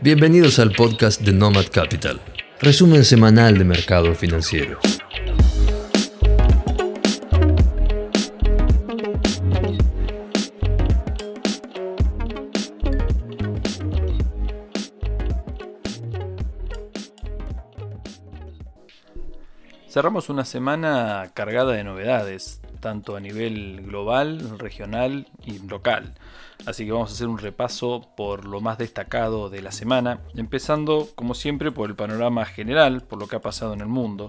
Bienvenidos al podcast de Nomad Capital, resumen semanal de mercados financieros. Cerramos una semana cargada de novedades, tanto a nivel global, regional y local. Así que vamos a hacer un repaso por lo más destacado de la semana, empezando como siempre por el panorama general, por lo que ha pasado en el mundo.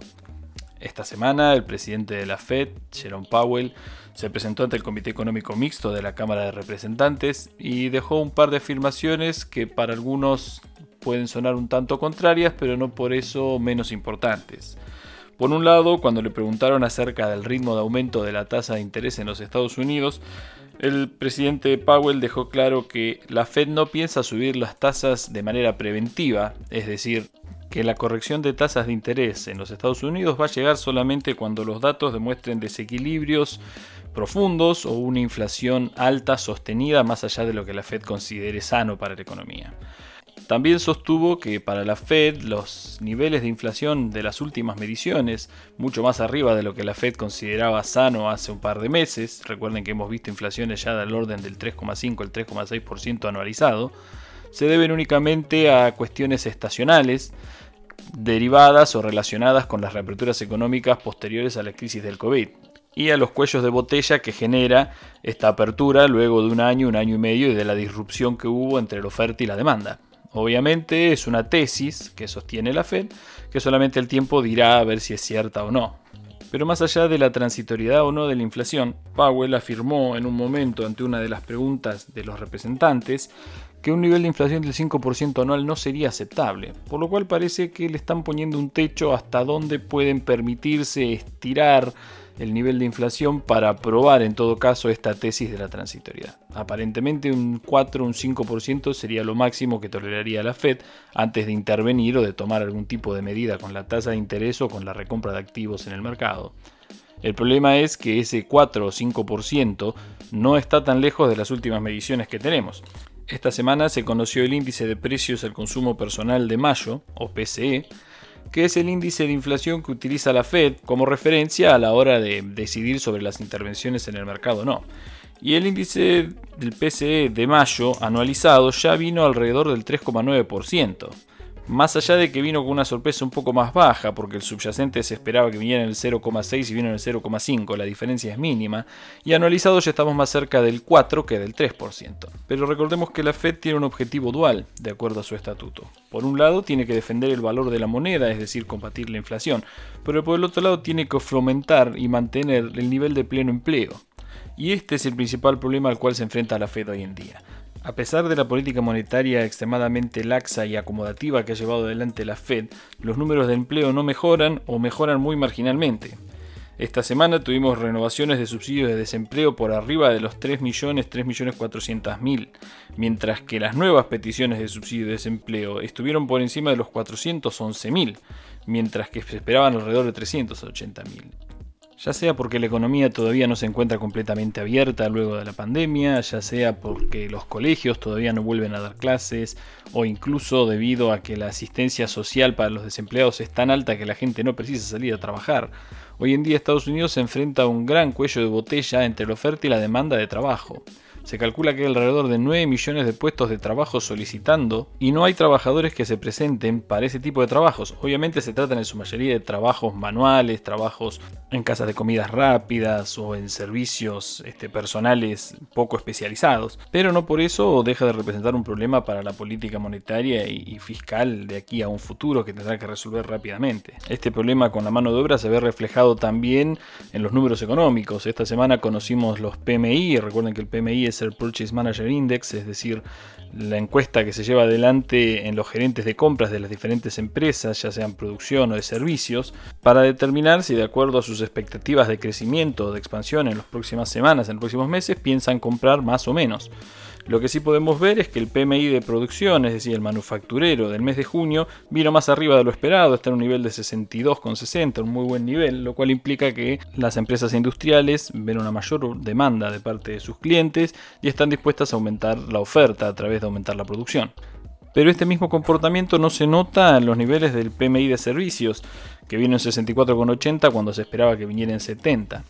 Esta semana el presidente de la Fed, Jerome Powell, se presentó ante el Comité Económico Mixto de la Cámara de Representantes y dejó un par de afirmaciones que para algunos pueden sonar un tanto contrarias, pero no por eso menos importantes. Por un lado, cuando le preguntaron acerca del ritmo de aumento de la tasa de interés en los Estados Unidos, el presidente Powell dejó claro que la Fed no piensa subir las tasas de manera preventiva, es decir, que la corrección de tasas de interés en los Estados Unidos va a llegar solamente cuando los datos demuestren desequilibrios profundos o una inflación alta sostenida más allá de lo que la Fed considere sano para la economía. También sostuvo que para la Fed los niveles de inflación de las últimas mediciones, mucho más arriba de lo que la Fed consideraba sano hace un par de meses, recuerden que hemos visto inflaciones ya del orden del 3,5 al 3,6% anualizado, se deben únicamente a cuestiones estacionales, derivadas o relacionadas con las reaperturas económicas posteriores a la crisis del COVID y a los cuellos de botella que genera esta apertura luego de un año, un año y medio y de la disrupción que hubo entre la oferta y la demanda. Obviamente es una tesis que sostiene la Fed, que solamente el tiempo dirá a ver si es cierta o no. Pero más allá de la transitoriedad o no de la inflación, Powell afirmó en un momento ante una de las preguntas de los representantes que un nivel de inflación del 5% anual no sería aceptable, por lo cual parece que le están poniendo un techo hasta donde pueden permitirse estirar el nivel de inflación para probar en todo caso esta tesis de la transitoriedad. Aparentemente un 4 o un 5% sería lo máximo que toleraría la Fed antes de intervenir o de tomar algún tipo de medida con la tasa de interés o con la recompra de activos en el mercado. El problema es que ese 4 o 5% no está tan lejos de las últimas mediciones que tenemos. Esta semana se conoció el índice de precios al consumo personal de mayo, o PCE, que es el índice de inflación que utiliza la Fed como referencia a la hora de decidir sobre las intervenciones en el mercado o no. Y el índice del PCE de mayo anualizado ya vino alrededor del 3,9%. Más allá de que vino con una sorpresa un poco más baja, porque el subyacente se esperaba que viniera en el 0,6 y vino en el 0,5, la diferencia es mínima, y anualizado ya estamos más cerca del 4 que del 3%. Pero recordemos que la Fed tiene un objetivo dual, de acuerdo a su estatuto. Por un lado, tiene que defender el valor de la moneda, es decir, combatir la inflación, pero por el otro lado tiene que fomentar y mantener el nivel de pleno empleo. Y este es el principal problema al cual se enfrenta la Fed hoy en día. A pesar de la política monetaria extremadamente laxa y acomodativa que ha llevado adelante la Fed, los números de empleo no mejoran o mejoran muy marginalmente. Esta semana tuvimos renovaciones de subsidios de desempleo por arriba de los 3 millones, 3 millones 400 mil, mientras que las nuevas peticiones de subsidio de desempleo estuvieron por encima de los 411 mil, mientras que se esperaban alrededor de 380 mil ya sea porque la economía todavía no se encuentra completamente abierta luego de la pandemia, ya sea porque los colegios todavía no vuelven a dar clases, o incluso debido a que la asistencia social para los desempleados es tan alta que la gente no precisa salir a trabajar. Hoy en día Estados Unidos se enfrenta a un gran cuello de botella entre la oferta y la demanda de trabajo. Se calcula que hay alrededor de 9 millones de puestos de trabajo solicitando y no hay trabajadores que se presenten para ese tipo de trabajos. Obviamente se tratan en su mayoría de trabajos manuales, trabajos en casas de comidas rápidas o en servicios este, personales poco especializados, pero no por eso deja de representar un problema para la política monetaria y, fiscal de aquí a un futuro que tendrá que resolver rápidamente. Este problema con la mano de obra se ve reflejado también en los números económicos. Esta semana conocimos los PMI, recuerden que el PMI es Purchase Manager Index, es decir, la encuesta que se lleva adelante en los gerentes de compras de las diferentes empresas, ya sean producción o de servicios, para determinar si de acuerdo a sus expectativas de crecimiento o de expansión en las próximas semanas, en los próximos meses, piensan comprar más o menos. Lo que sí podemos ver es que el PMI de producción, es decir, el manufacturero del mes de junio, vino más arriba de lo esperado, está en un nivel de 62,60, un muy buen nivel, lo cual implica que las empresas industriales ven una mayor demanda de parte de sus clientes y están dispuestas a aumentar la oferta a través de aumentar la producción. Pero este mismo comportamiento no se nota en los niveles del PMI de servicios, que vino en 64,80 cuando se esperaba que viniera en 70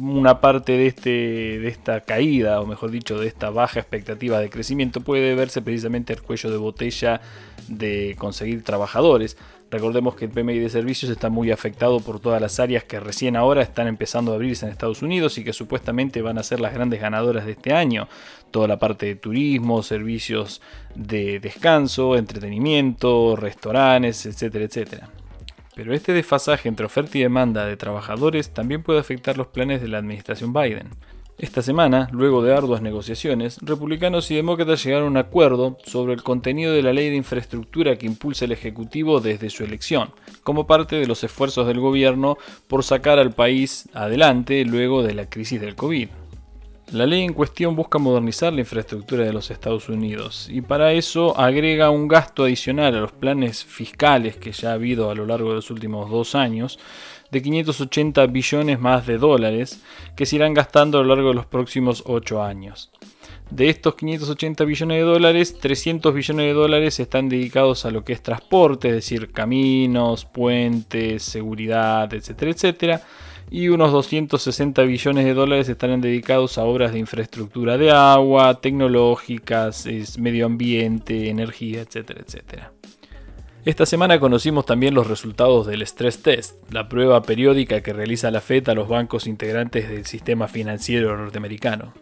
una parte de, este, de esta caída, o mejor dicho, de esta baja expectativa de crecimiento, puede verse precisamente el cuello de botella de conseguir trabajadores. Recordemos que el PMI de servicios está muy afectado por todas las áreas que recién ahora están empezando a abrirse en Estados Unidos y que supuestamente van a ser las grandes ganadoras de este año. Toda la parte de turismo, servicios de descanso, entretenimiento, restaurantes, etcétera, etcétera. Pero este desfasaje entre oferta y demanda de trabajadores también puede afectar los planes de la administración Biden. Esta semana, luego de arduas negociaciones, republicanos y demócratas llegaron a un acuerdo sobre el contenido de la ley de infraestructura que impulsa el Ejecutivo desde su elección, como parte de los esfuerzos del gobierno por sacar al país adelante luego de la crisis del COVID. La ley en cuestión busca modernizar la infraestructura de los Estados Unidos y para eso agrega un gasto adicional a los planes fiscales que ya ha habido a lo largo de los últimos dos años de 580 billones más de dólares que se irán gastando a lo largo de los próximos ocho años. De estos 580 billones de dólares, 300 billones de dólares están dedicados a lo que es transporte, es decir, caminos, puentes, seguridad, etcétera, etcétera y unos 260 billones de dólares estarán dedicados a obras de infraestructura de agua, tecnológicas, medio ambiente, energía, etcétera, etcétera. Esta semana conocimos también los resultados del Stress Test, la prueba periódica que realiza la FED a los bancos integrantes del sistema financiero norteamericano.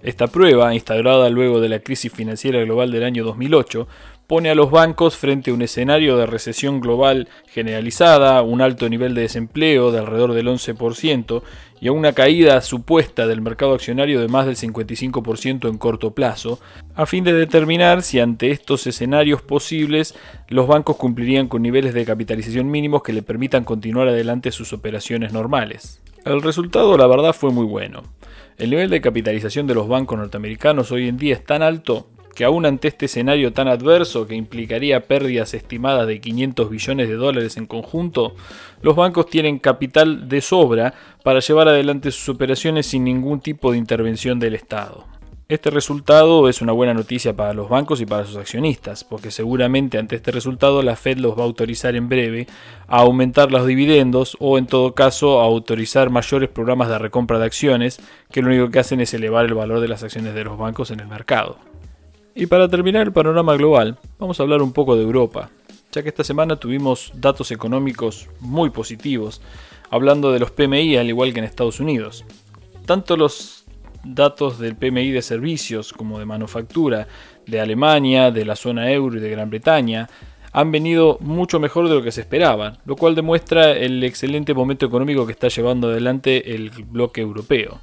Esta prueba, instaurada luego de la crisis financiera global del año 2008, pone a los bancos frente a un escenario de recesión global generalizada, un alto nivel de desempleo de alrededor del 11% y a una caída supuesta del mercado accionario de más del 55% en corto plazo, a fin de determinar si ante estos escenarios posibles los bancos cumplirían con niveles de capitalización mínimos que le permitan continuar adelante sus operaciones normales. El resultado la verdad fue muy bueno. El nivel de capitalización de los bancos norteamericanos hoy en día es tan alto que aún ante este escenario tan adverso que implicaría pérdidas estimadas de 500 billones de dólares en conjunto, los bancos tienen capital de sobra para llevar adelante sus operaciones sin ningún tipo de intervención del Estado. Este resultado es una buena noticia para los bancos y para sus accionistas, porque seguramente ante este resultado la Fed los va a autorizar en breve a aumentar los dividendos o en todo caso a autorizar mayores programas de recompra de acciones, que lo único que hacen es elevar el valor de las acciones de los bancos en el mercado. Y para terminar el panorama global, vamos a hablar un poco de Europa, ya que esta semana tuvimos datos económicos muy positivos, hablando de los PMI al igual que en Estados Unidos. Tanto los datos del PMI de servicios como de manufactura de Alemania, de la zona euro y de Gran Bretaña han venido mucho mejor de lo que se esperaba, lo cual demuestra el excelente momento económico que está llevando adelante el bloque europeo.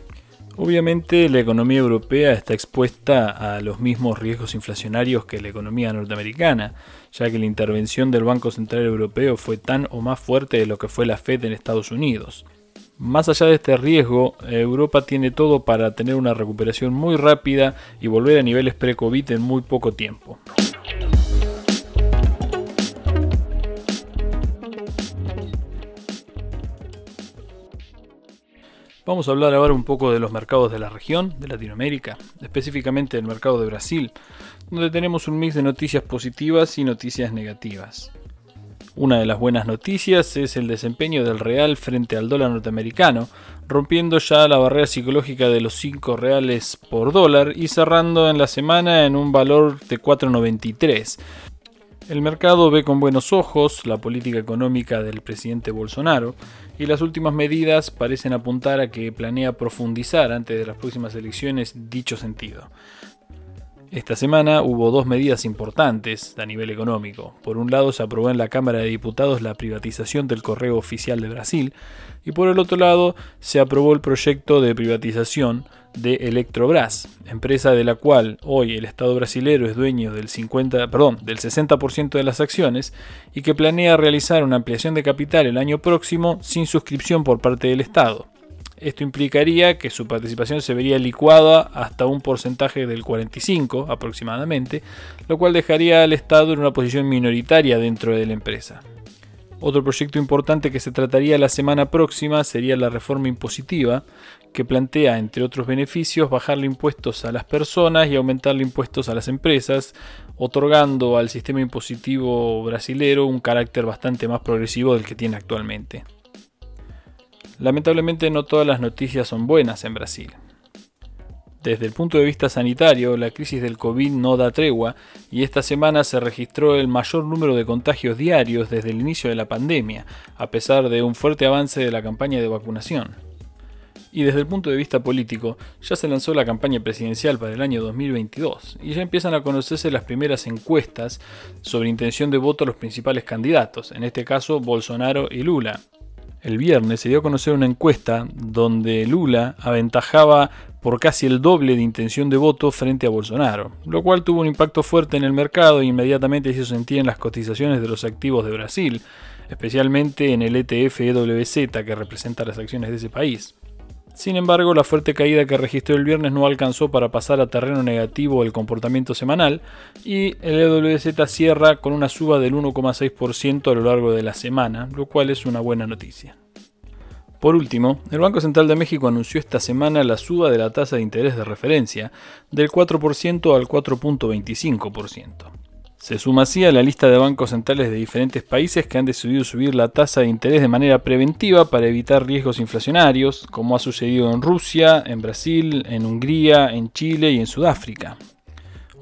Obviamente la economía europea está expuesta a los mismos riesgos inflacionarios que la economía norteamericana, ya que la intervención del Banco Central Europeo fue tan o más fuerte de lo que fue la Fed en Estados Unidos. Más allá de este riesgo, Europa tiene todo para tener una recuperación muy rápida y volver a niveles pre-COVID en muy poco tiempo. Vamos a hablar ahora un poco de los mercados de la región, de Latinoamérica, específicamente del mercado de Brasil, donde tenemos un mix de noticias positivas y noticias negativas. Una de las buenas noticias es el desempeño del real frente al dólar norteamericano, rompiendo ya la barrera psicológica de los 5 reales por dólar y cerrando en la semana en un valor de 4,93. El mercado ve con buenos ojos la política económica del presidente Bolsonaro, y las últimas medidas parecen apuntar a que planea profundizar antes de las próximas elecciones dicho sentido. Esta semana hubo dos medidas importantes a nivel económico. Por un lado se aprobó en la Cámara de Diputados la privatización del correo oficial de Brasil y por el otro lado se aprobó el proyecto de privatización de Electrobras, empresa de la cual hoy el Estado brasilero es dueño del 50, perdón, del 60% de las acciones y que planea realizar una ampliación de capital el año próximo sin suscripción por parte del Estado. Esto implicaría que su participación se vería licuada hasta un porcentaje del 45 aproximadamente, lo cual dejaría al Estado en una posición minoritaria dentro de la empresa. Otro proyecto importante que se trataría la semana próxima sería la reforma impositiva, que plantea, entre otros beneficios, bajarle impuestos a las personas y aumentarle impuestos a las empresas, otorgando al sistema impositivo brasilero un carácter bastante más progresivo del que tiene actualmente. Lamentablemente no todas las noticias son buenas en Brasil. Desde el punto de vista sanitario, la crisis del COVID no da tregua y esta semana se registró el mayor número de contagios diarios desde el inicio de la pandemia, a pesar de un fuerte avance de la campaña de vacunación. Y desde el punto de vista político, ya se lanzó la campaña presidencial para el año 2022 y ya empiezan a conocerse las primeras encuestas sobre intención de voto a los principales candidatos, en este caso Bolsonaro y Lula. El viernes se dio a conocer una encuesta donde Lula aventajaba por casi el doble de intención de voto frente a Bolsonaro, lo cual tuvo un impacto fuerte en el mercado e inmediatamente se sentir en las cotizaciones de los activos de Brasil, especialmente en el ETF EWZ que representa las acciones de ese país. Sin embargo, la fuerte caída que registró el viernes no alcanzó para pasar a terreno negativo el comportamiento semanal y el EWZ cierra con una suba del 1,6% a lo largo de la semana, lo cual es una buena noticia. Por último, el Banco Central de México anunció esta semana la suba de la tasa de interés de referencia del 4% al 4.25%. Se suma así a la lista de bancos centrales de diferentes países que han decidido subir la tasa de interés de manera preventiva para evitar riesgos inflacionarios, como ha sucedido en Rusia, en Brasil, en Hungría, en Chile y en Sudáfrica.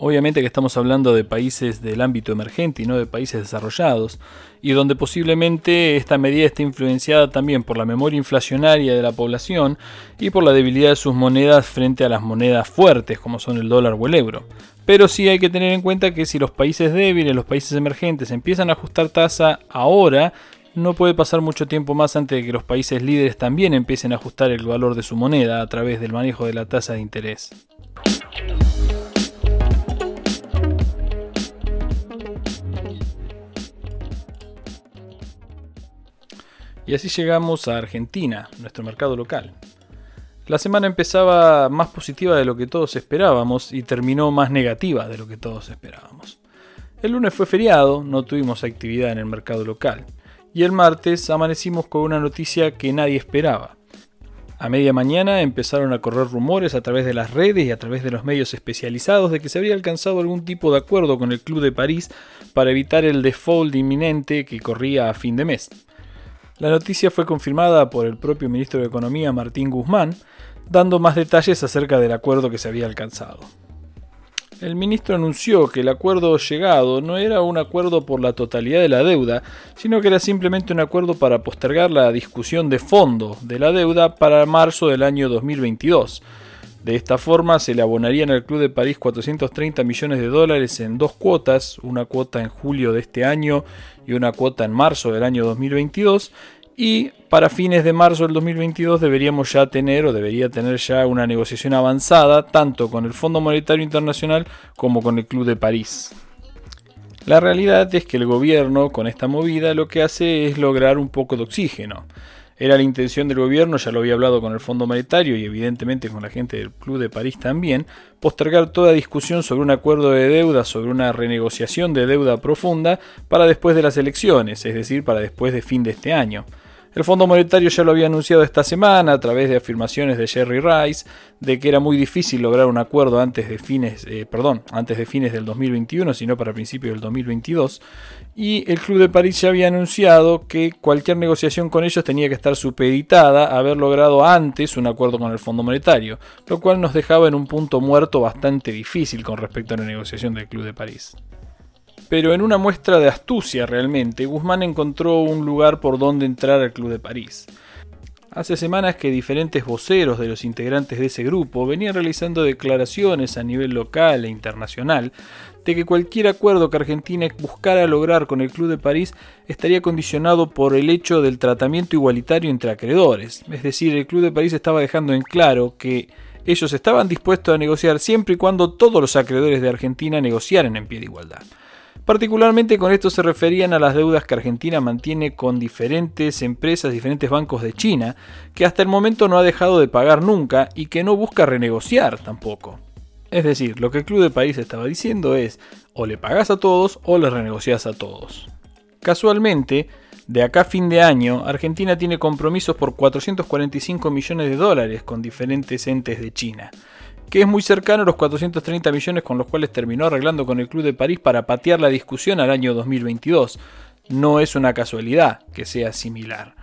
Obviamente que estamos hablando de países del ámbito emergente y no de países desarrollados, y donde posiblemente esta medida esté influenciada también por la memoria inflacionaria de la población y por la debilidad de sus monedas frente a las monedas fuertes como son el dólar o el euro. Pero sí hay que tener en cuenta que si los países débiles, los países emergentes empiezan a ajustar tasa ahora, no puede pasar mucho tiempo más antes de que los países líderes también empiecen a ajustar el valor de su moneda a través del manejo de la tasa de interés. Y así llegamos a Argentina, nuestro mercado local. La semana empezaba más positiva de lo que todos esperábamos y terminó más negativa de lo que todos esperábamos. El lunes fue feriado, no tuvimos actividad en el mercado local. Y el martes amanecimos con una noticia que nadie esperaba. A media mañana empezaron a correr rumores a través de las redes y a través de los medios especializados de que se habría alcanzado algún tipo de acuerdo con el Club de París para evitar el default inminente que corría a fin de mes. La noticia fue confirmada por el propio ministro de Economía Martín Guzmán, dando más detalles acerca del acuerdo que se había alcanzado. El ministro anunció que el acuerdo llegado no era un acuerdo por la totalidad de la deuda, sino que era simplemente un acuerdo para postergar la discusión de fondo de la deuda para marzo del año 2022. De esta forma se le abonarían al Club de París 430 millones de dólares en dos cuotas, una cuota en julio de este año y una cuota en marzo del año 2022. Y para fines de marzo del 2022 deberíamos ya tener o debería tener ya una negociación avanzada tanto con el Fondo Monetario Internacional como con el Club de París. La realidad es que el gobierno con esta movida lo que hace es lograr un poco de oxígeno. Era la intención del gobierno, ya lo había hablado con el Fondo Monetario y evidentemente con la gente del Club de París también, postergar toda discusión sobre un acuerdo de deuda, sobre una renegociación de deuda profunda para después de las elecciones, es decir, para después de fin de este año. El Fondo Monetario ya lo había anunciado esta semana a través de afirmaciones de Jerry Rice de que era muy difícil lograr un acuerdo antes de fines, eh, perdón, antes de fines del 2021, sino para principios del 2022. Y el Club de París ya había anunciado que cualquier negociación con ellos tenía que estar supeditada a haber logrado antes un acuerdo con el Fondo Monetario, lo cual nos dejaba en un punto muerto bastante difícil con respecto a la negociación del Club de París. Pero en una muestra de astucia realmente, Guzmán encontró un lugar por donde entrar al Club de París. Hace semanas que diferentes voceros de los integrantes de ese grupo venían realizando declaraciones a nivel local e internacional de que cualquier acuerdo que Argentina buscara lograr con el Club de París estaría condicionado por el hecho del tratamiento igualitario entre acreedores. Es decir, el Club de París estaba dejando en claro que ellos estaban dispuestos a negociar siempre y cuando todos los acreedores de Argentina negociaran en pie de igualdad. Particularmente con esto se referían a las deudas que Argentina mantiene con diferentes empresas, diferentes bancos de China, que hasta el momento no ha dejado de pagar nunca y que no busca renegociar tampoco. Es decir, lo que el Club de París estaba diciendo es, o le pagas a todos o le renegocias a todos. Casualmente, De acá a fin de año, Argentina tiene compromisos por 445 millones de dólares con diferentes entes de China, que es muy cercano a los 430 millones con los cuales terminó arreglando con el Club de París para patear la discusión al año 2022. No es una casualidad que sea similar.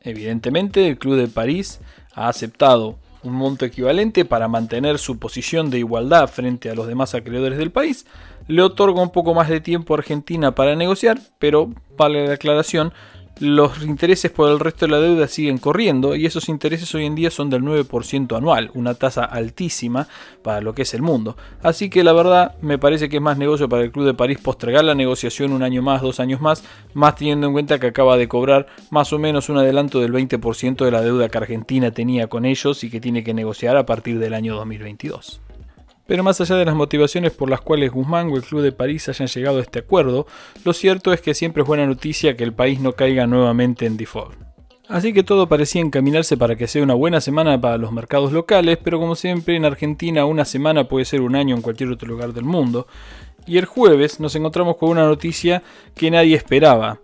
Evidentemente, el Club de París ha aceptado un monto equivalente para mantener su posición de igualdad frente a los demás acreedores del país, le otorga un poco más de tiempo a Argentina para negociar, pero vale la aclaración, los intereses por el resto de la deuda siguen corriendo y esos intereses hoy en día son del 9% anual, una tasa altísima para lo que es el mundo. Así que la verdad me parece que es más negocio para el Club de París postergar la negociación un año más, dos años más, más teniendo en cuenta que acaba de cobrar más o menos un adelanto del 20% de la deuda que Argentina tenía con ellos y que tiene que negociar a partir del año 2022. Pero más allá de las motivaciones por las cuales Guzmán o el Club de París hayan llegado a este acuerdo, lo cierto es que siempre es buena noticia que el país no caiga nuevamente en default. Así que todo parecía encaminarse para que sea una buena semana para los mercados locales, pero como siempre en Argentina una semana puede ser un año en cualquier otro lugar del mundo. Y el jueves nos encontramos con una noticia que nadie esperaba,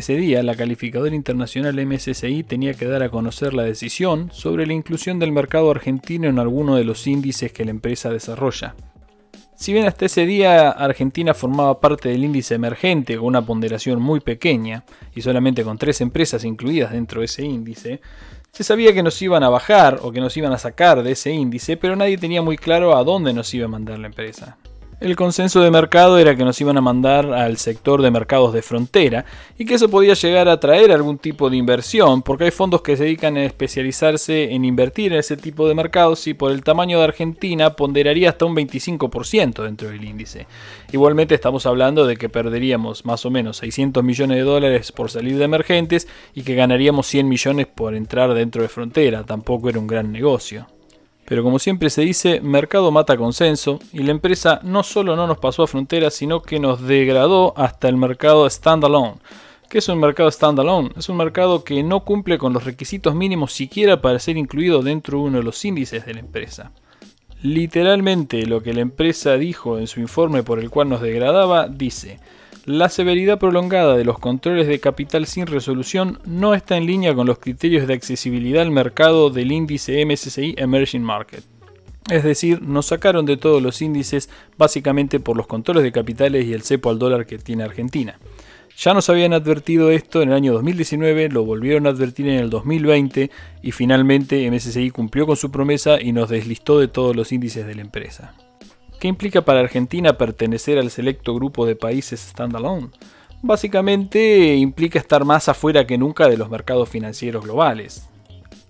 ese día, la calificadora internacional MSCI tenía que dar a conocer la decisión sobre la inclusión del mercado argentino en alguno de los índices que la empresa desarrolla. Si bien hasta ese día Argentina formaba parte del índice emergente con una ponderación muy pequeña y solamente con tres empresas incluidas dentro de ese índice, se sabía que nos iban a bajar o que nos iban a sacar de ese índice, pero nadie tenía muy claro a dónde nos iba a mandar la empresa. El consenso de mercado era que nos iban a mandar al sector de mercados de frontera y que eso podía llegar a traer algún tipo de inversión, porque hay fondos que se dedican a especializarse en invertir en ese tipo de mercados y por el tamaño de Argentina ponderaría hasta un 25% dentro del índice. Igualmente estamos hablando de que perderíamos más o menos 600 millones de dólares por salir de emergentes y que ganaríamos 100 millones por entrar dentro de frontera, tampoco era un gran negocio. Pero como siempre se dice, mercado mata consenso y la empresa no solo no nos pasó a fronteras, sino que nos degradó hasta el mercado standalone. ¿Qué es un mercado standalone? Es un mercado que no cumple con los requisitos mínimos siquiera para ser incluido dentro de uno de los índices de la empresa. Literalmente lo que la empresa dijo en su informe por el cual nos degradaba dice, la severidad prolongada de los controles de capital sin resolución no está en línea con los criterios de accesibilidad al mercado del índice MSCI Emerging Market. Es decir, nos sacaron de todos los índices básicamente por los controles de capitales y el cepo al dólar que tiene Argentina. Ya nos habían advertido esto en el año 2019, lo volvieron a advertir en el 2020 y finalmente MSCI cumplió con su promesa y nos deslistó de todos los índices de la empresa. ¿Qué implica para Argentina pertenecer al selecto grupo de países standalone? Básicamente implica estar más afuera que nunca de los mercados financieros globales.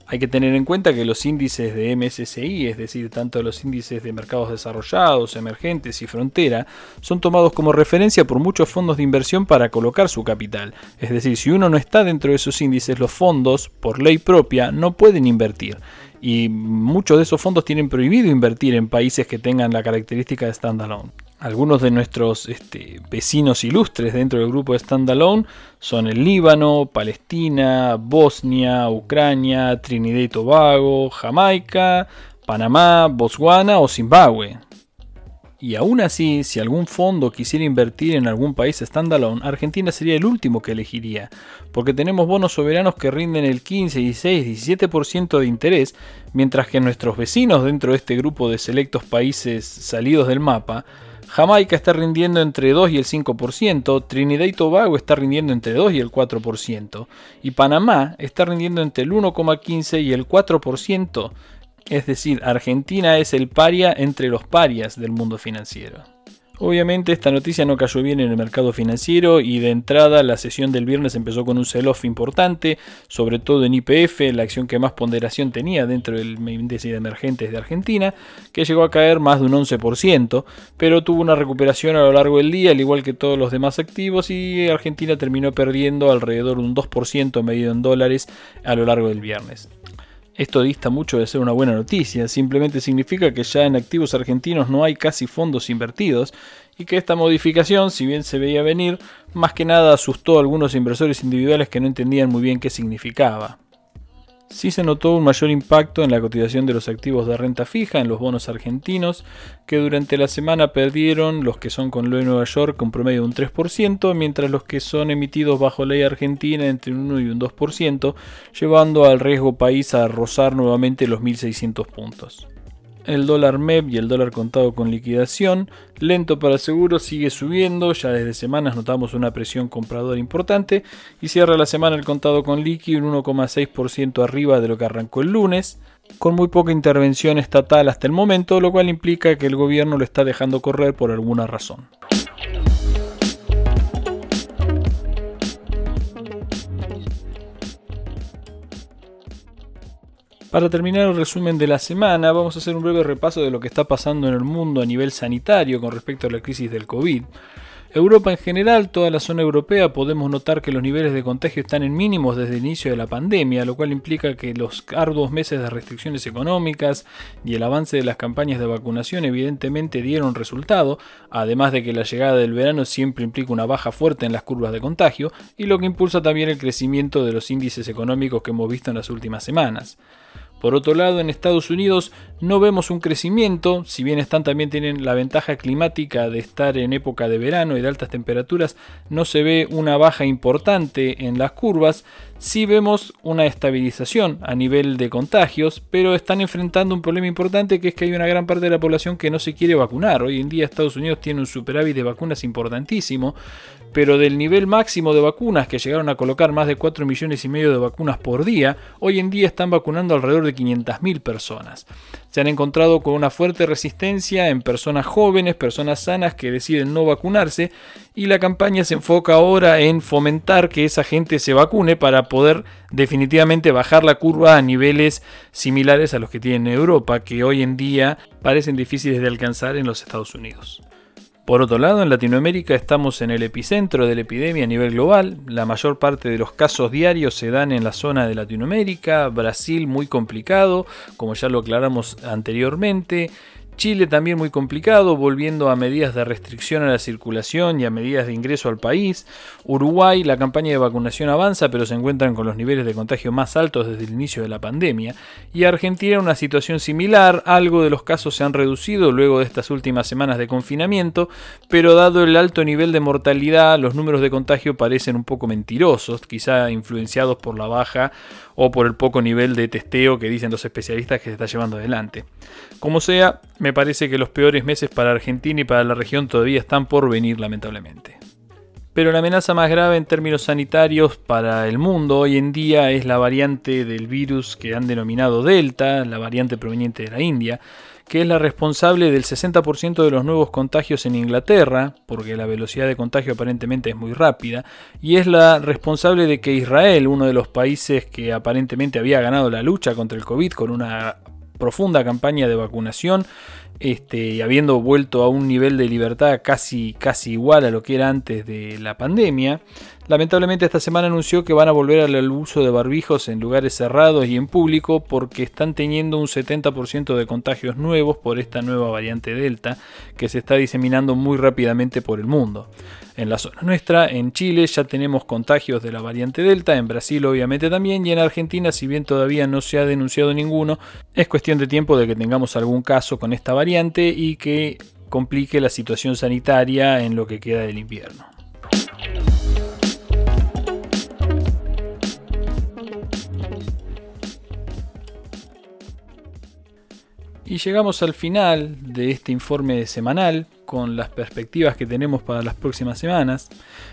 Hay que tener en cuenta que los índices de MSCI, es decir, tanto los índices de mercados desarrollados, emergentes y frontera, son tomados como referencia por muchos fondos de inversión para colocar su capital. Es decir, si uno no está dentro de esos índices, los fondos, por ley propia, no pueden invertir y muchos de esos fondos tienen prohibido invertir en países que tengan la característica de standalone. Algunos de nuestros este, vecinos ilustres dentro del grupo de standalone son el Líbano, Palestina, Bosnia, Ucrania, Trinidad y Tobago, Jamaica, Panamá, Botswana o Zimbabue. Y aún así, si algún fondo quisiera invertir en algún país standalone, Argentina sería el último que elegiría, porque tenemos bonos soberanos que rinden el 15, 16, 17% de interés, mientras que nuestros vecinos dentro de este grupo de selectos países salidos del mapa, Jamaica está rindiendo entre 2 y el 5%, Trinidad y Tobago está rindiendo entre 2 y el 4%, y Panamá está rindiendo entre el 1,15 y el 4%, es decir, Argentina es el paria entre los parias del mundo financiero. Obviamente esta noticia no cayó bien en el mercado financiero y de entrada la sesión del viernes empezó con un sell-off importante, sobre todo en IPF, la acción que más ponderación tenía dentro del índice de emergentes de Argentina, que llegó a caer más de un 11%, pero tuvo una recuperación a lo largo del día, al igual que todos los demás activos, y Argentina terminó perdiendo alrededor de un 2% medido en dólares a lo largo del viernes. Esto dista mucho de ser una buena noticia, simplemente significa que ya en activos argentinos no hay casi fondos invertidos y que esta modificación, si bien se veía venir, más que nada asustó a algunos inversores individuales que no entendían muy bien qué significaba. Sí se notó un mayor impacto en la cotización de los activos de renta fija, en los bonos argentinos, que durante la semana perdieron los que son con ley Nueva York con promedio de un 3%, mientras los que son emitidos bajo ley argentina entre un 1 y un 2%, llevando al riesgo país a rozar nuevamente los 1.600 puntos. El dólar MEP y el dólar contado con liquidación, lento para seguro, sigue subiendo. Ya desde semanas notamos una presión compradora importante. Y cierra la semana el contado con liqui un 1,6% arriba de lo que arrancó el lunes. Con muy poca intervención estatal hasta el momento, lo cual implica que el gobierno lo está dejando correr por alguna razón. Para terminar el resumen de la semana, vamos a hacer un breve repaso de lo que está pasando en el mundo a nivel sanitario con respecto a la crisis del COVID. Europa en general, toda la zona europea, podemos notar que los niveles de contagio están en mínimos desde el inicio de la pandemia, lo cual implica que los arduos meses de restricciones económicas y el avance de las campañas de vacunación evidentemente dieron resultado, además de que la llegada del verano siempre implica una baja fuerte en las curvas de contagio, y lo que impulsa también el crecimiento de los índices económicos que hemos visto en las últimas semanas. Por otro lado, en Estados Unidos no vemos un crecimiento, si bien están también tienen la ventaja climática de estar en época de verano y de altas temperaturas, no se ve una baja importante en las curvas, sí vemos una estabilización a nivel de contagios, pero están enfrentando un problema importante que es que hay una gran parte de la población que no se quiere vacunar. Hoy en día Estados Unidos tiene un superávit de vacunas importantísimo, pero del nivel máximo de vacunas que llegaron a colocar más de 4 millones y medio de vacunas por día, hoy en día están vacunando alrededor de 500.000 personas. Se han encontrado con una fuerte resistencia en personas jóvenes, personas sanas que deciden no vacunarse y la campaña se enfoca ahora en fomentar que esa gente se vacune para poder definitivamente bajar la curva a niveles similares a los que tiene Europa, que hoy en día parecen difíciles de alcanzar en los Estados Unidos. Por otro lado, en Latinoamérica estamos en el epicentro de la epidemia a nivel global. La mayor parte de los casos diarios se dan en la zona de Latinoamérica. Brasil muy complicado, como ya lo aclaramos anteriormente. Chile también muy complicado, volviendo a medidas de restricción a la circulación y a medidas de ingreso al país. Uruguay, la campaña de vacunación avanza, pero se encuentran con los niveles de contagio más altos desde el inicio de la pandemia. Y Argentina una situación similar, algo de los casos se han reducido luego de estas últimas semanas de confinamiento, pero dado el alto nivel de mortalidad, los números de contagio parecen un poco mentirosos, quizá influenciados por la baja o por el poco nivel de testeo que dicen los especialistas que se está llevando adelante. Como sea, me parece que los peores meses para Argentina y para la región todavía están por venir lamentablemente. Pero la amenaza más grave en términos sanitarios para el mundo hoy en día es la variante del virus que han denominado Delta, la variante proveniente de la India, que es la responsable del 60% de los nuevos contagios en Inglaterra, porque la velocidad de contagio aparentemente es muy rápida, y es la responsable de que Israel, uno de los países que aparentemente había ganado la lucha contra el COVID con una profunda campaña de vacunación, este, habiendo vuelto a un nivel de libertad casi, casi igual a lo que era antes de la pandemia, lamentablemente esta semana anunció que van a volver al uso de barbijos en lugares cerrados y en público porque están teniendo un 70% de contagios nuevos por esta nueva variante Delta que se está diseminando muy rápidamente por el mundo. En la zona nuestra, en Chile, ya tenemos contagios de la variante Delta, en Brasil obviamente también, y en Argentina, si bien todavía no se ha denunciado ninguno, es cuestión de tiempo de que tengamos algún caso con esta variante y que complique la situación sanitaria en lo que queda del invierno. Y llegamos al final de este informe semanal con las perspectivas que tenemos para las próximas semanas,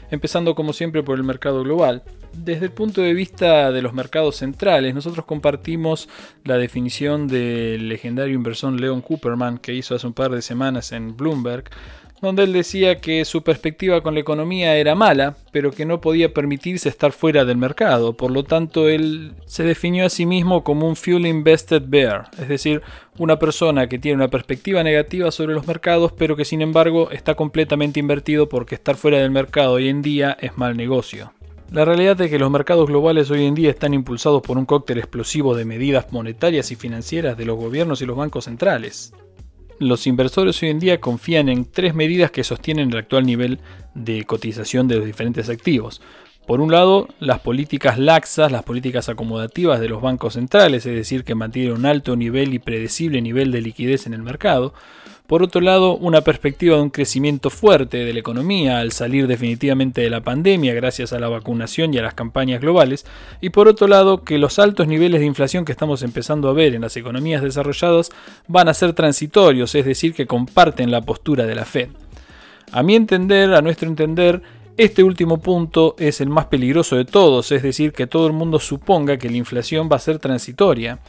empezando como siempre por el mercado global. Desde el punto de vista de los mercados centrales, nosotros compartimos la definición del legendario inversor Leon Cooperman que hizo hace un par de semanas en Bloomberg, donde él decía que su perspectiva con la economía era mala, pero que no podía permitirse estar fuera del mercado. Por lo tanto, él se definió a sí mismo como un fuel invested bear, es decir, una persona que tiene una perspectiva negativa sobre los mercados, pero que sin embargo está completamente invertido porque estar fuera del mercado hoy en día es mal negocio. La realidad es que los mercados globales hoy en día están impulsados por un cóctel explosivo de medidas monetarias y financieras de los gobiernos y los bancos centrales los inversores hoy en día confían en tres medidas que sostienen el actual nivel de cotización de los diferentes activos. Por un lado, las políticas laxas, las políticas acomodativas de los bancos centrales, es decir, que mantienen un alto nivel y predecible nivel de liquidez en el mercado. Por otro lado, una perspectiva de un crecimiento fuerte de la economía al salir definitivamente de la pandemia gracias a la vacunación y a las campañas globales. Y por otro lado, que los altos niveles de inflación que estamos empezando a ver en las economías desarrolladas van a ser transitorios, es decir, que comparten la postura de la Fed. A mi entender, a nuestro entender, este último punto es el más peligroso de todos, es decir, que todo el mundo suponga que la inflación va a ser transitoria,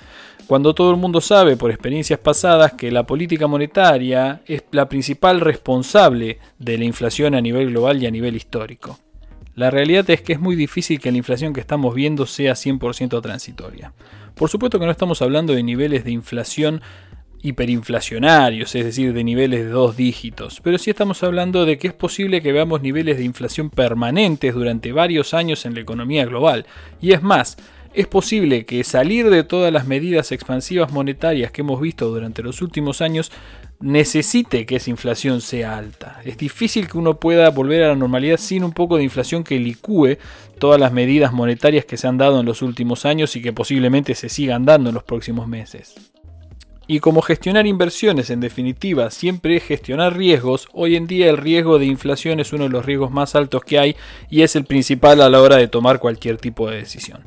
cuando todo el mundo sabe por experiencias pasadas que la política monetaria es la principal responsable de la inflación a nivel global y a nivel histórico. La realidad es que es muy difícil que la inflación que estamos viendo sea 100% transitoria. Por supuesto que no estamos hablando de niveles de inflación hiperinflacionarios, es decir, de niveles de dos dígitos, pero sí estamos hablando de que es posible que veamos niveles de inflación permanentes durante varios años en la economía global. Y es más, es posible que salir de todas las medidas expansivas monetarias que hemos visto durante los últimos años necesite que esa inflación sea alta. Es difícil que uno pueda volver a la normalidad sin un poco de inflación que licúe todas las medidas monetarias que se han dado en los últimos años y que posiblemente se sigan dando en los próximos meses. Y como gestionar inversiones en definitiva siempre es gestionar riesgos, hoy en día el riesgo de inflación es uno de los riesgos más altos que hay y es el principal a la hora de tomar cualquier tipo de decisión.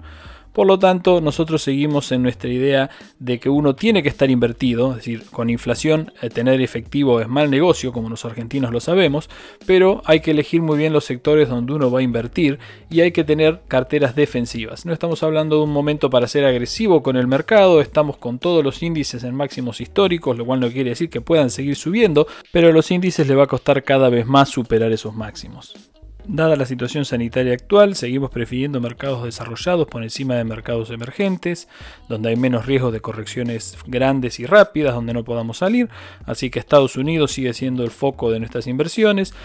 Por lo tanto, nosotros seguimos en nuestra idea de que uno tiene que estar invertido, es decir, con inflación eh, tener efectivo es mal negocio, como los argentinos lo sabemos, pero hay que elegir muy bien los sectores donde uno va a invertir y hay que tener carteras defensivas. No estamos hablando de un momento para ser agresivo con el mercado, estamos con todos los índices en máximos históricos, lo cual no quiere decir que puedan seguir subiendo, pero a los índices le va a costar cada vez más superar esos máximos. Dada la situación sanitaria actual, seguimos prefiriendo mercados desarrollados por encima de mercados emergentes, donde hay menos riesgo de correcciones grandes y rápidas, donde no podamos salir, así que Estados Unidos sigue siendo el foco de nuestras inversiones.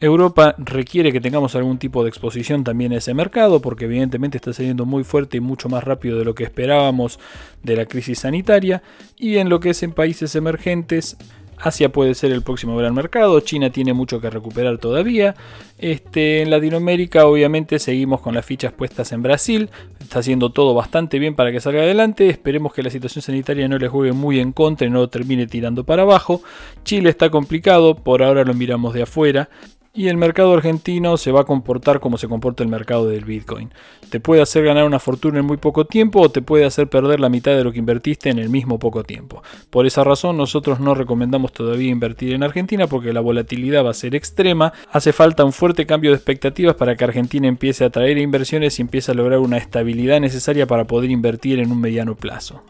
Europa requiere que tengamos algún tipo de exposición también a ese mercado, porque evidentemente está saliendo muy fuerte y mucho más rápido de lo que esperábamos de la crisis sanitaria, y en lo que es en países emergentes, Asia puede ser el próximo gran mercado, China tiene mucho que recuperar todavía. Este, en Latinoamérica obviamente seguimos con las fichas puestas en Brasil, está haciendo todo bastante bien para que salga adelante, esperemos que la situación sanitaria no le juegue muy en contra y no termine tirando para abajo. Chile está complicado, por ahora lo miramos de afuera y el mercado argentino se va a comportar como se comporta el mercado del Bitcoin. Te puede hacer ganar una fortuna en muy poco tiempo o te puede hacer perder la mitad de lo que invertiste en el mismo poco tiempo. Por esa razón nosotros no recomendamos todavía invertir en Argentina porque la volatilidad va a ser extrema. Hace falta un fuerte cambio de expectativas para que Argentina empiece a traer inversiones y empiece a lograr una estabilidad necesaria para poder invertir en un mediano plazo.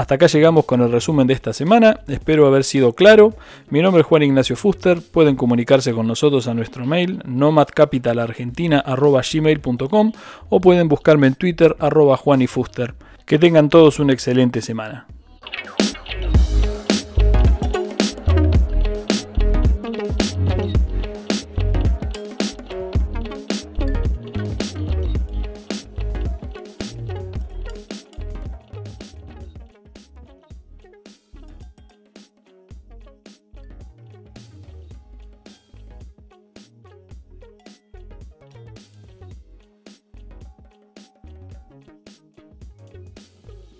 Hasta acá llegamos con el resumen de esta semana, espero haber sido claro. Mi nombre es Juan Ignacio Fuster, pueden comunicarse con nosotros a nuestro mail nomadcapitalargentina.gmail.com o pueden buscarme en Twitter arroba Juan y Fuster. Que tengan todos una excelente semana.